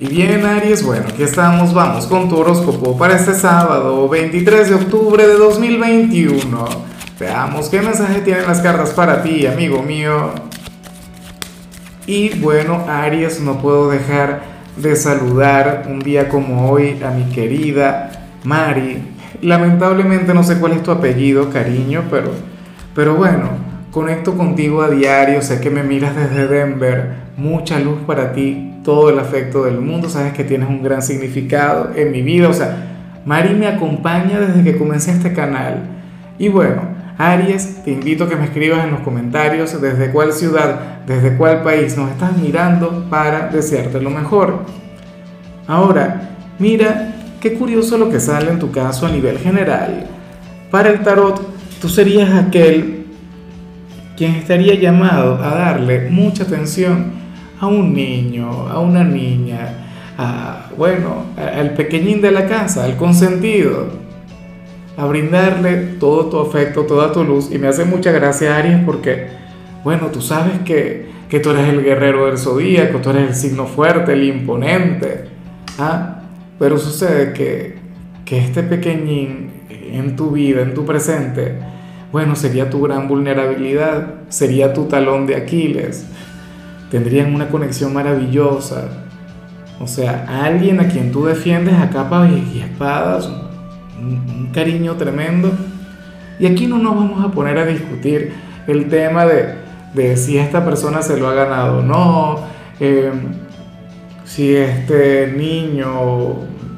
Y bien, Aries, bueno, aquí estamos, vamos con tu horóscopo para este sábado, 23 de octubre de 2021. Veamos qué mensaje tienen las cartas para ti, amigo mío. Y bueno, Aries, no puedo dejar de saludar un día como hoy a mi querida Mari. Lamentablemente no sé cuál es tu apellido, cariño, pero, pero bueno, conecto contigo a diario, sé que me miras desde Denver, mucha luz para ti, todo el afecto del mundo, sabes que tienes un gran significado en mi vida, o sea, Mari me acompaña desde que comencé este canal. Y bueno, Aries, te invito a que me escribas en los comentarios desde cuál ciudad, desde cuál país nos estás mirando para desearte lo mejor. Ahora, mira, qué curioso lo que sale en tu caso a nivel general. Para el tarot, tú serías aquel quien estaría llamado a darle mucha atención a un niño, a una niña, a, bueno, al pequeñín de la casa, al consentido, a brindarle todo tu afecto, toda tu luz. Y me hace mucha gracia, Aries, porque, bueno, tú sabes que, que tú eres el guerrero del zodíaco, tú eres el signo fuerte, el imponente. ¿ah? Pero sucede que, que este pequeñín en tu vida, en tu presente, bueno, sería tu gran vulnerabilidad, sería tu talón de Aquiles tendrían una conexión maravillosa. O sea, alguien a quien tú defiendes a capa y espadas, un, cariño tremendo. Y aquí no nos vamos a poner a discutir el tema de, de si esta persona se lo ha ganado o no, eh, si este niño,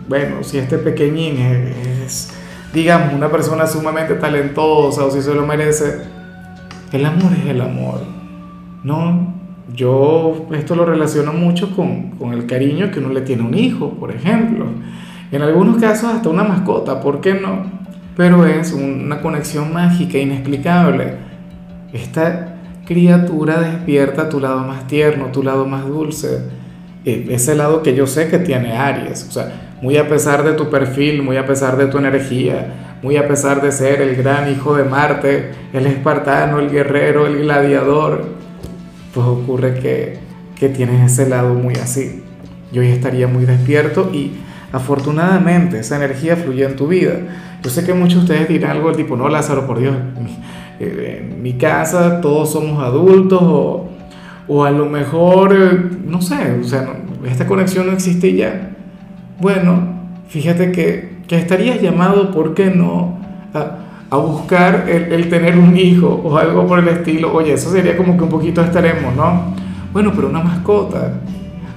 bueno, si este pequeñín es, digamos, una persona sumamente talentosa o si se lo merece. El amor es el amor, ¿no? Yo esto lo relaciono mucho con, con, el cariño que uno le tiene a un hijo, por ejemplo. En algunos casos hasta una mascota, ¿por qué no? Pero es una conexión mágica, inexplicable. Esta criatura despierta tu lado más tierno, tu lado más dulce. E, ese lado que yo sé que tiene Aries. O sea, muy a pesar de tu perfil, muy a pesar de tu energía, muy a pesar de ser el gran hijo de Marte, el espartano, el guerrero, el gladiador pues ocurre que, que tienes ese lado muy así. Yo ya estaría muy despierto y afortunadamente esa energía fluye en tu vida. Yo sé que muchos de ustedes dirán algo del tipo, no, Lázaro, por Dios, en mi, casa todos somos adultos o, o a lo mejor, no sé, o sea, esta conexión no existe ya. Bueno, fíjate que, que estarías llamado, ¿por qué no? A, a buscar el, tener un hijo o algo por el estilo, oye, eso sería como que un poquito extremo, ¿no? Bueno, pero una mascota.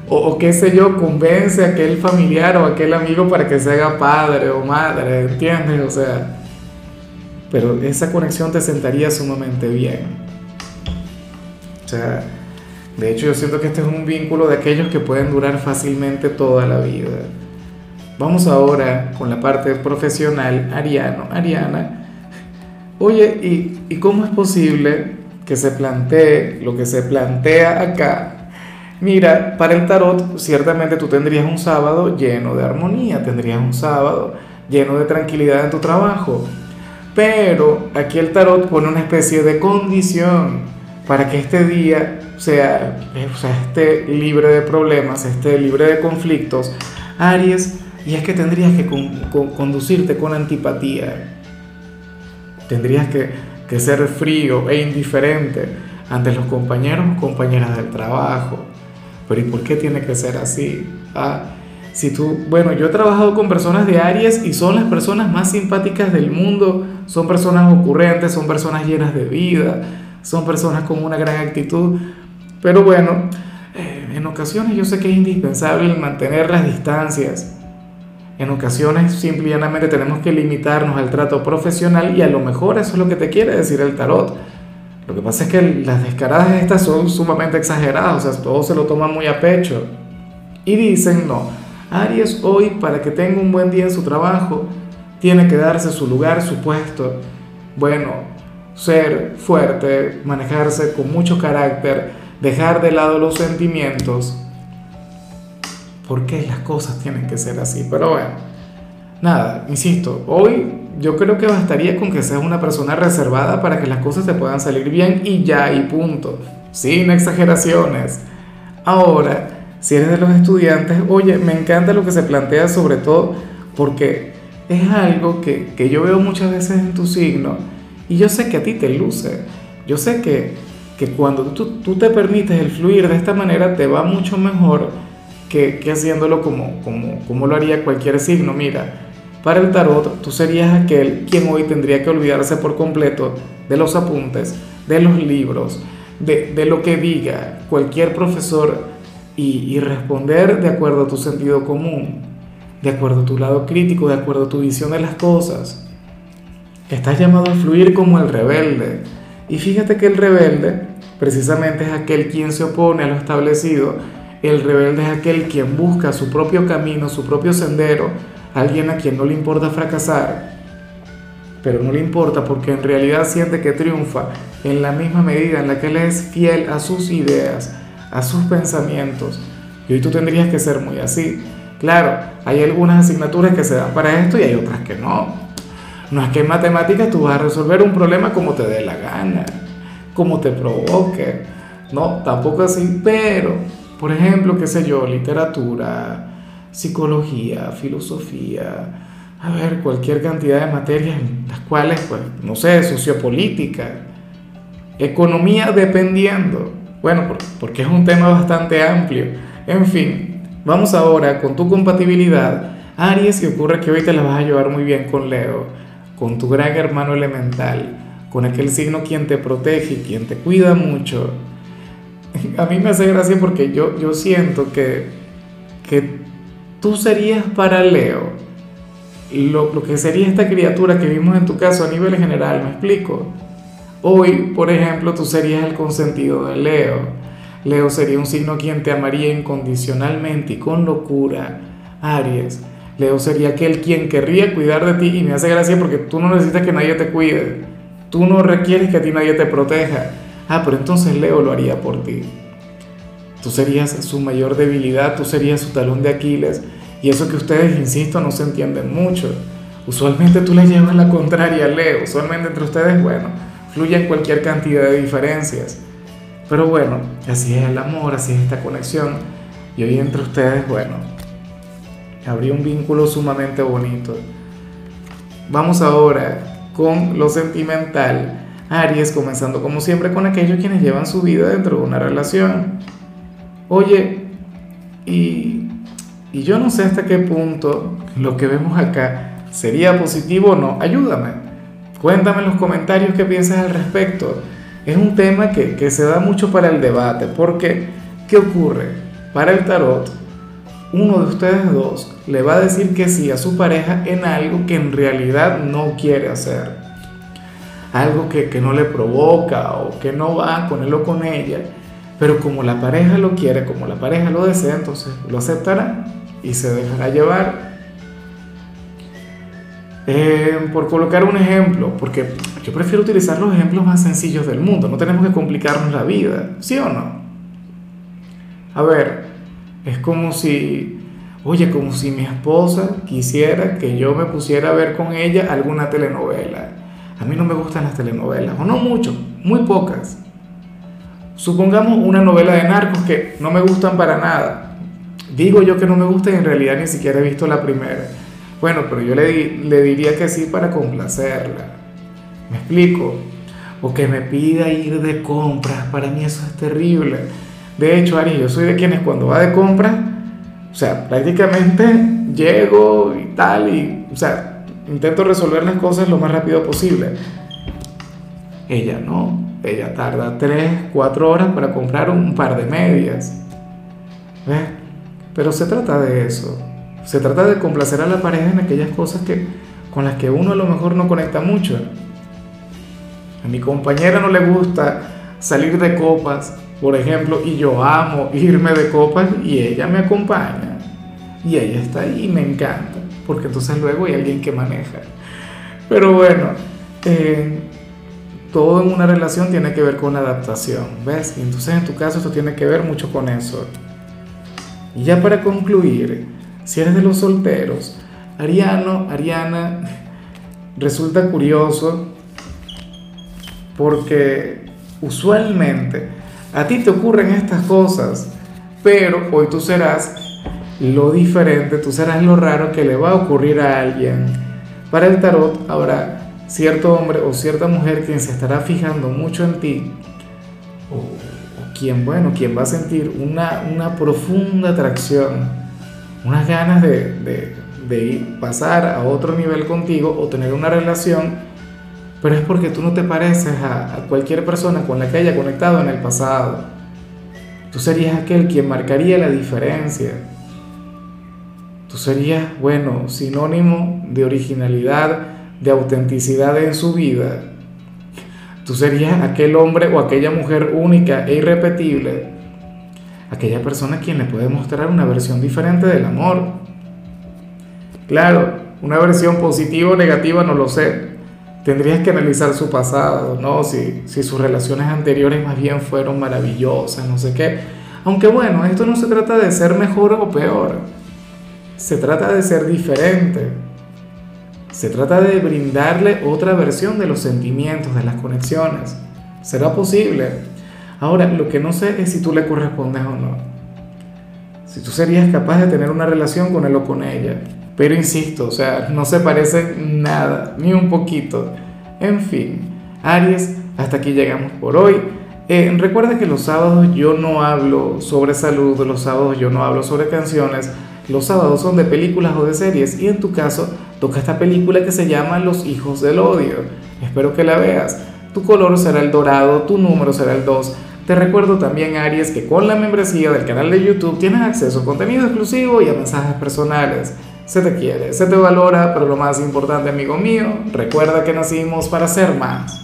O, qué sé yo, convence a aquel familiar o aquel amigo para que se haga padre o madre, ¿entiendes? O sea, pero esa conexión te sentaría sumamente bien. O sea, de hecho yo siento que este es un vínculo de aquellos que pueden durar fácilmente toda la vida. Vamos ahora con la parte profesional, Ariano, Ariana Oye, ¿y, cómo es posible que se plantee lo que se plantea acá? Mira, para el tarot ciertamente tú tendrías un sábado lleno de armonía, tendrías un sábado lleno de tranquilidad en tu trabajo, pero aquí el tarot pone una especie de condición para que este día sea, sea, esté libre de problemas, esté libre de conflictos, Aries, y es que tendrías que conducirte con antipatía. Tendrías que, ser frío e indiferente ante los compañeros o compañeras del trabajo. Pero ¿y por qué tiene que ser así? Ah, si tú, bueno, yo he trabajado con personas de Aries y son las personas más simpáticas del mundo, son personas ocurrentes, son personas llenas de vida, son personas con una gran actitud. Pero bueno, eh, en ocasiones yo sé que es indispensable mantener las distancias en ocasiones simplemente tenemos que limitarnos al trato profesional y a lo mejor eso es lo que te quiere decir el tarot. Lo que pasa es que las descaradas estas son sumamente exageradas, o sea, todos se lo toman muy a pecho. Y dicen, no, Aries hoy para que tenga un buen día en su trabajo, tiene que darse su lugar, su puesto. Bueno, ser fuerte, manejarse con mucho carácter, dejar de lado los sentimientos por qué las cosas tienen que ser así. Pero bueno, nada, insisto, hoy yo creo que bastaría con que seas una persona reservada para que las cosas te puedan salir bien y ya y punto, sin exageraciones. Ahora, Si eres de los estudiantes, oye, me encanta lo que se plantea sobre todo porque es algo que, que yo veo muchas veces en tu signo y yo sé que a ti te luce. Yo sé que, que cuando tú, tú, te permites el fluir de esta manera te va mucho mejor que, que haciéndolo como, como, como lo haría cualquier signo. Mira, para el tarot tú serías aquel quien hoy tendría que olvidarse por completo de los apuntes, de los libros, de, de lo que diga cualquier profesor y, y responder de acuerdo a tu sentido común, de acuerdo a tu lado crítico, de acuerdo a tu visión de las cosas. Estás llamado a fluir como el rebelde. Y fíjate que el rebelde precisamente es aquel quien se opone a lo establecido. El rebelde es aquel quien busca su propio camino, su propio sendero, alguien a quien no le importa fracasar, pero no le importa porque en realidad siente que triunfa en la misma medida en la que él es fiel a sus ideas, a sus pensamientos. Y hoy tú tendrías que ser muy así. Claro, hay algunas asignaturas que se dan para esto y hay otras que no. No es que en matemáticas tú vas a resolver un problema como te dé la gana, como te provoque. No, tampoco así, pero, por ejemplo, qué sé yo, literatura, psicología, filosofía, a ver, cualquier cantidad de materias las cuales, pues, no sé, sociopolítica, economía dependiendo. Bueno, porque es un tema bastante amplio. En fin, vamos ahora con tu compatibilidad. Aries, y ocurre que hoy te la vas a llevar muy bien con Leo, con tu gran hermano elemental, con aquel signo quien te protege, quien te cuida mucho. A mí me hace gracia porque yo, yo siento que, que tú serías para Leo lo, lo, que sería esta criatura que vimos en tu caso a nivel general, ¿me explico? Hoy, por ejemplo, tú serías el consentido de Leo. Leo sería un signo quien te amaría incondicionalmente y con locura. Aries. Leo sería aquel quien querría cuidar de ti y me hace gracia porque tú no necesitas que nadie te cuide. Tú no requieres que a ti nadie te proteja. Ah, pero entonces Leo lo haría por ti. Tú serías su mayor debilidad, tú serías su talón de Aquiles y eso que ustedes, insisto, no se entienden mucho. Usualmente tú le llevas la contraria a Leo. Usualmente entre ustedes, bueno, fluyen cualquier cantidad de diferencias. Pero bueno, así es el amor, así es esta conexión. Y hoy entre ustedes, bueno, habría un vínculo sumamente bonito. Vamos ahora con lo sentimental. Aries, comenzando como siempre con aquellos quienes llevan su vida dentro de una relación. Oye, y y yo no sé hasta qué punto lo que vemos acá sería positivo o no. Ayúdame. Cuéntame en los comentarios qué piensas al respecto. Es un tema que, que se da mucho para el debate. Porque, ¿qué ocurre? Para el tarot, uno de ustedes dos le va a decir que sí a su pareja en algo que en realidad no quiere hacer. Algo que, que no le provoca o que no va con él o con ella. Pero como la pareja lo quiere, como la pareja lo desea, entonces lo aceptará y se dejará llevar. Eh, por colocar un ejemplo, porque yo prefiero utilizar los ejemplos más sencillos del mundo, no tenemos que complicarnos la vida, ¿sí o no? A ver, es como si, oye, como si mi esposa quisiera que yo me pusiera a ver con ella alguna telenovela. A mí no me gustan las telenovelas, o no mucho, muy pocas. Supongamos una novela de narcos que no me gustan para nada, Digo yo que no me gusta y en realidad ni siquiera he visto la primera. Bueno, pero yo le, diría que sí para complacerla. ¿Me explico? O que me pida ir de compras. Para mí eso es terrible. De hecho, Ari, yo soy de quienes cuando va de compras, o sea, prácticamente llego y tal, y, o sea, intento resolver las cosas lo más rápido posible. Ella no, ella tarda 3, 4 horas para comprar un par de medias. ¿Ves? Pero se trata de eso. Se trata de complacer a la pareja en aquellas cosas que, con las que uno a lo mejor no conecta mucho. A mi compañera no le gusta salir de copas, por ejemplo, y yo amo irme de copas y ella me acompaña. Y ella está ahí y me encanta, porque entonces luego hay alguien que maneja. Pero bueno, eh, todo en una relación tiene que ver con adaptación, ¿ves? Entonces en tu caso esto tiene que ver mucho con eso. Y ya para concluir, si eres de los solteros, Ariano, Ariana, resulta curioso porque usualmente a ti te ocurren estas cosas pero hoy tú serás lo diferente, tú serás lo raro que le va a ocurrir a alguien. Para el tarot habrá cierto hombre o cierta mujer quien se estará fijando mucho en ti, o, quien, bueno, quien va a sentir una, una profunda atracción, unas ganas de, de, de pasar a otro nivel contigo o tener una relación pero es porque tú no te pareces a, cualquier persona con la que haya conectado en el pasado. Tú serías aquel quien marcaría la diferencia. Tú serías, bueno, sinónimo de originalidad, de autenticidad en su vida. Tú serías aquel hombre o aquella mujer única e irrepetible. Aquella persona quien le puede mostrar una versión diferente del amor. Claro, una versión positiva o negativa no lo sé, tendrías que analizar su pasado, ¿no? Si, si sus relaciones anteriores más bien fueron maravillosas, no sé qué. Aunque bueno, esto no se trata de ser mejor o peor, se trata de ser diferente. Se trata de brindarle otra versión de los sentimientos, de las conexiones. ¿Será posible? Ahora, lo que no sé es si tú le correspondes o no. Si tú serías capaz de tener una relación con él o con ella. Pero insisto, o sea, no se parecen nada, ni un poquito. En fin, Aries, hasta aquí llegamos por hoy. Eh, recuerda que los sábados yo no hablo sobre salud, los sábados yo no hablo sobre canciones, los sábados son de películas o de series y en tu caso toca esta película que se llama Los Hijos del Odio. Espero que la veas. Tu color será el dorado, tu número será el 2. Te recuerdo también, Aries, que con la membresía del canal de YouTube tienes acceso a contenido exclusivo y a mensajes personales. Se te quiere, se te valora, pero lo más importante, amigo mío, recuerda que nacimos para ser más.